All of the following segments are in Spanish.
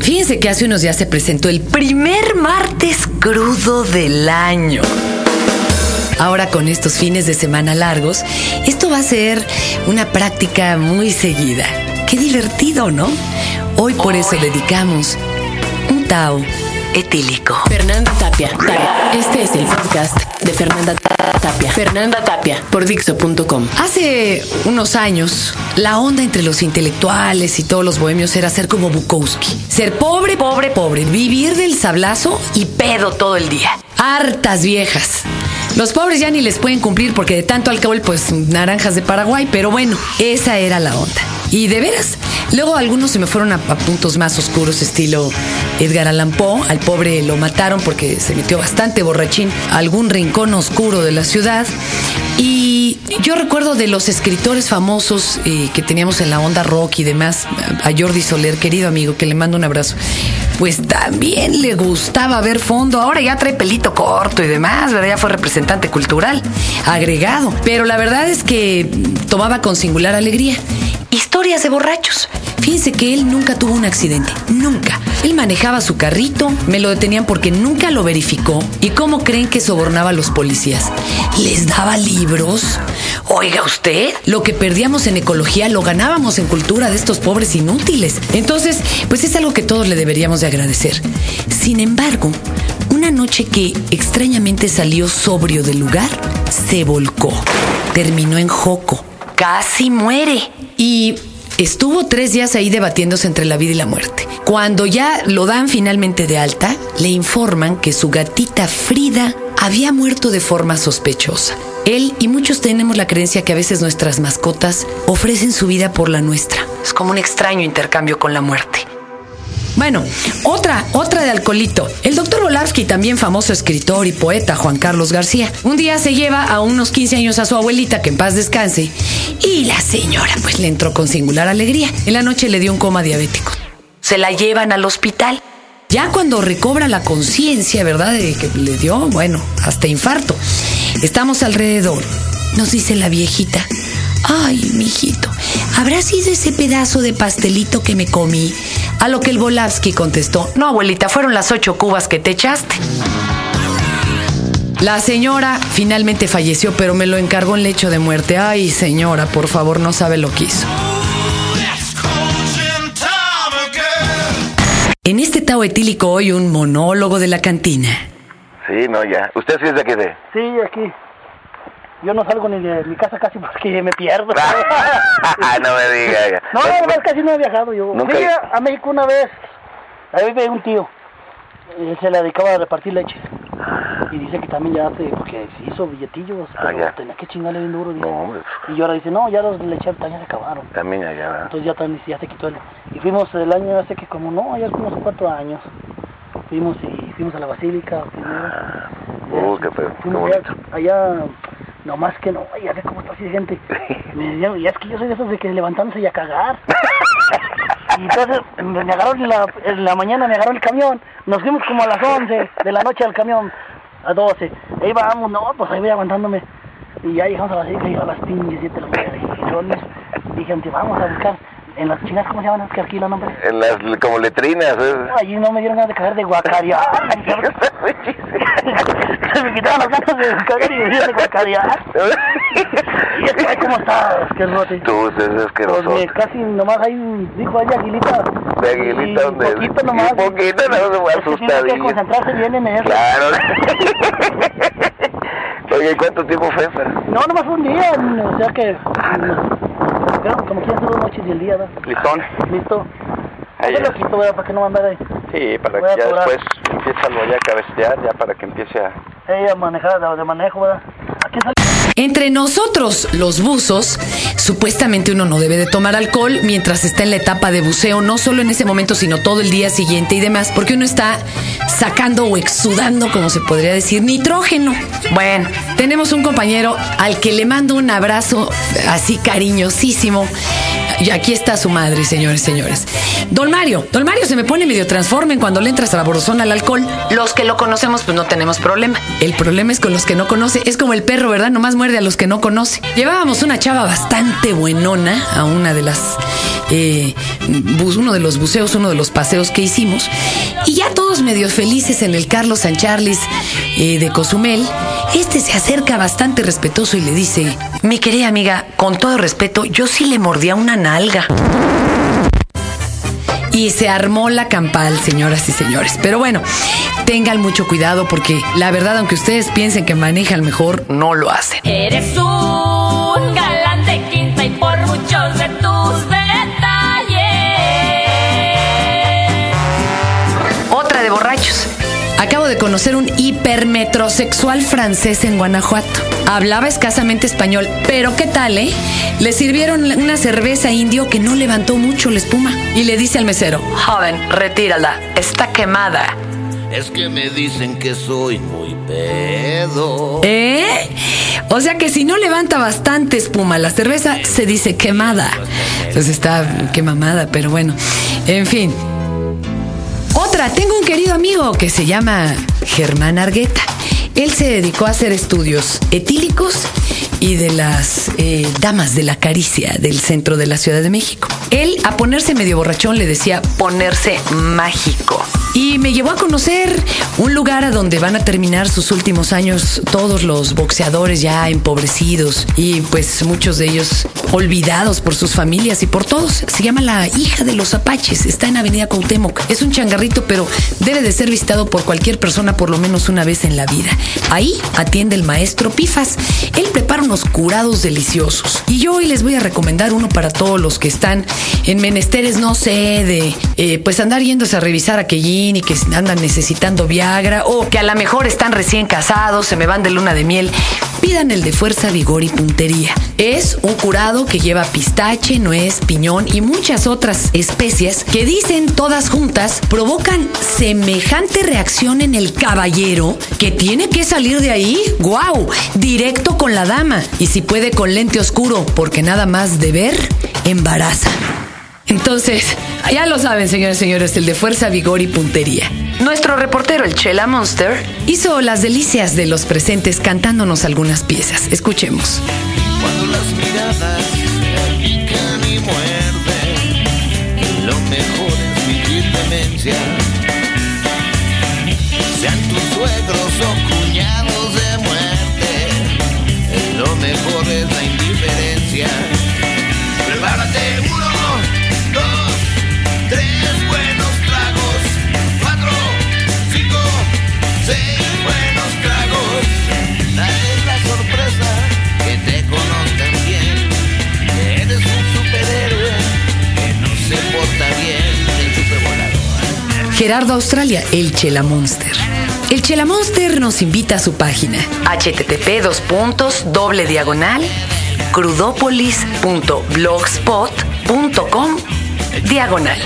Fíjense que hace unos días se presentó el primer martes crudo del año. Ahora con estos fines de semana largos, esto va a ser una práctica muy seguida. Qué divertido, ¿no? Hoy por eso dedicamos un Tao etílico. Fernanda Tapia. Este es el podcast de Fernanda Tapia. Fernanda Tapia por Dixo.com. Hace unos años, la onda entre los intelectuales y todos los bohemios era ser como Bukowski. Ser pobre, pobre, pobre. Vivir del sablazo y pedo todo el día. Hartas viejas. Los pobres ya ni les pueden cumplir porque de tanto alcohol, pues naranjas de Paraguay. Pero bueno, esa era la onda. Y de veras, luego algunos se me fueron a, puntos más oscuros, estilo Edgar Allan Poe. Al pobre lo mataron porque se metió bastante borrachín a algún rincón oscuro de la ciudad. Y yo recuerdo de los escritores famosos eh, que teníamos en la onda rock y demás, a Jordi Soler, querido amigo, que le mando un abrazo, pues también le gustaba ver fondo. Ahora ya trae pelito corto y demás, ¿verdad? Ya fue representante cultural, agregado. Pero la verdad es que tomaba con singular alegría. Historias de borrachos. Fíjense que él nunca tuvo un accidente, nunca. Él manejaba su carrito, me lo detenían porque nunca lo verificó. ¿Y cómo creen que sobornaba a los policías? ¿Les daba libros? Oiga usted, lo que perdíamos en ecología lo ganábamos en cultura de estos pobres inútiles. Entonces, pues es algo que todos le deberíamos de agradecer. Sin embargo, una noche que extrañamente salió sobrio del lugar, se volcó. Terminó en Joco. Casi muere. Y Estuvo tres días ahí debatiéndose entre la vida y la muerte. Cuando ya lo dan finalmente de alta, le informan que su gatita Frida había muerto de forma sospechosa. Él y muchos tenemos la creencia que a veces nuestras mascotas ofrecen su vida por la nuestra. Es como un extraño intercambio con la muerte. Bueno, otra, otra de alcoholito. El doctor Volavsky, también famoso escritor y poeta, Juan Carlos García, un día se lleva a unos 15 años a su abuelita, que en paz descanse, y la señora pues le entró con singular alegría. En la noche le dio un coma diabético. Se la llevan al hospital. Ya cuando recobra la conciencia, ¿verdad? De que le dio, bueno, hasta infarto. Estamos alrededor. Nos dice la viejita. Ay, mijito, ¿habrá sido ese pedazo de pastelito que me comí? A lo que el Volavsky contestó, no, abuelita, fueron las ocho cubas que te echaste. La señora finalmente falleció, pero me lo encargó en lecho de muerte. Ay, señora, por favor, no sabe lo que hizo. En este Tao etílico hoy un monólogo de la cantina. Sí, no, ya. ¿Usted sí es de aquí de...? Sí, aquí. Yo no salgo ni de mi casa casi porque me pierdo. no me diga. ya. No, la verdad casi no he viajado yo. Nunca- Fui a, a México una vez. Ahí vive un tío. Él se le dedicaba a repartir leche. Y dice que también ya hace, porque se hizo billetillos. Ah, pero ya. Tenía que chingarle bien duro. dice. No, hombre. Y yo ahora dice, no, ya los lecheros también se acabaron. También allá, ¿verdad? Entonces ya, también, ya se quitó el... Y fuimos el año hace que como no, ya fuimos cuatro años. Fuimos y fuimos a la basílica primero. Ah, uh, qué feo, qué allá, bonito. Allá, nomás que no, ya ve cómo está así de gente. Me dijeron, y es que yo soy de esos de que levantándose y a cagar. y entonces me agarraron en la, en la mañana, me agarró el camión. Nos fuimos como a las 11 de la noche al camión, a 12. Ahí vamos, no, pues ahí voy aguantándome. Y ya llegamos a las 6 y a las 15, 7 de la mañana. Dije, "Aunque vamos a buscar en las chinas, ¿cómo se llaman? Que aquí la nombre. En las como letrinas. ¿eh? Allí no me dieron ganas de cagar de guacarear. Se me quitaron las ganas de cagar y me dieron de guacarear. Y es que, ¿cómo está? Qué rote. Tú, es Pues asqueroso. me casi nomás ahí dijo ahí aguilita. De aguilita, Y donde- poquito nomás. y poquito, no, no, Es que Tiene que asustadillo. concentrarse bien en eso. Claro. Oye, ¿y cuánto tiempo fue, Fer? No, nomás fue un día, o sea que... Creo que como quieran ser dos noches y el día, ¿verdad? Listón. Listo. Ahí Yo lo quito, ¿verdad? Para que no andar ahí. Sí, para a que ya después empiece algo ya a cabecear, ya para que empiece a... Ella manejar de, manejo, ¿verdad? Entre nosotros, los buzos, supuestamente uno no debe de tomar alcohol mientras está en la etapa de buceo, no solo en ese momento, sino todo el día siguiente y demás, porque uno está sacando o exudando, como se podría decir, nitrógeno. Bueno, tenemos un compañero al que le mando un abrazo así cariñosísimo. Y aquí está su madre, señores, señores. Don Mario, Don Mario se me pone medio transformen cuando le entras sabrosón al alcohol. Los que lo conocemos, pues no tenemos problema. El problema es con los que no conoce. Es como el perro, ¿verdad? Nomás muerde a los que no conoce. Llevábamos una chava bastante buenona a una de las eh, bu- uno de los buceos, uno de los paseos que hicimos. Y ya todos medio felices en el Carlos San Charles eh, de Cozumel, este se acerca bastante respetuoso y le dice, mi querida amiga, con todo respeto, yo sí le mordía una nalga. Y se armó la campal, señoras y señores. Pero bueno, tengan mucho cuidado porque la verdad, aunque ustedes piensen que manejan mejor, no lo hacen. Eres un galán de quinta y por muchos de tus detalles. Otra de borrachos. Acabo de conocer un hipermetrosexual francés en Guanajuato. Hablaba escasamente español, pero ¿qué tal, eh? Le sirvieron una cerveza indio que no levantó mucho la espuma. Y le dice al mesero, joven, retírala, está quemada. Es que me dicen que soy muy pedo. ¿Eh? O sea que si no levanta bastante espuma la cerveza, se dice quemada. Pues está quemamada, pero bueno. En fin. Otra, tengo un querido amigo que se llama Germán Argueta. Él se dedicó a hacer estudios etílicos y de las eh, damas de la caricia del centro de la Ciudad de México. Él a ponerse medio borrachón le decía ponerse mágico. Y me llevó a conocer un lugar a donde van a terminar sus últimos años todos los boxeadores ya empobrecidos y pues muchos de ellos olvidados por sus familias y por todos. Se llama La Hija de los Apaches. Está en Avenida Cuauhtémoc. Es un changarrito, pero debe de ser visitado por cualquier persona por lo menos una vez en la vida. Ahí atiende el maestro Pifas. Él prepara unos curados deliciosos. Y yo hoy les voy a recomendar uno para todos los que están en menesteres, no sé, de eh, pues andar yéndose a revisar y que andan necesitando Viagra o que a lo mejor están recién casados, se me van de luna de miel. Pidan el de fuerza, vigor y puntería. Es un curado que lleva pistache, nuez, piñón y muchas otras especias que dicen todas juntas provocan semejante reacción en el caballero que tiene que salir de ahí, wow, directo con la dama y si puede con lente oscuro porque nada más de ver embaraza. Entonces, ya lo saben, señores y señores, el de fuerza, vigor y puntería. Nuestro reportero, el Chela Monster, hizo las delicias de los presentes cantándonos algunas piezas. Escuchemos. Cuando las miradas se pican y muerden, lo mejor es vivir demencia. Sean tus suegros o Gerardo Australia, el Chela Monster. El Chela Monster nos invita a su página http dos puntos doble diagonal crudopolis.blogspot.com diagonal.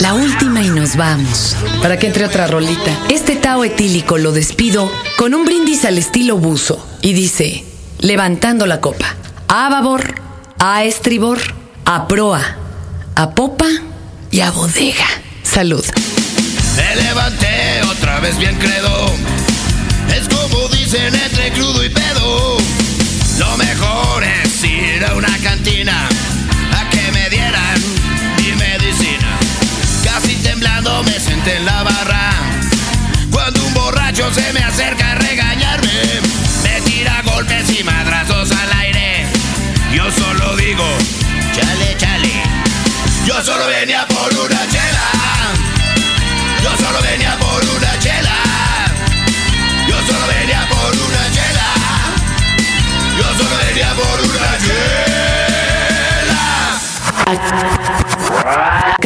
La última y nos vamos. Para que entre otra rolita. Este Tao etílico lo despido con un brindis al estilo buzo. Y dice, levantando la copa. A babor, a estribor, a proa, a popa y a bodega. Salud. Me levanté otra vez bien credo. Es como dicen entre crudo y pedo. Lo mejor es ir a una cantina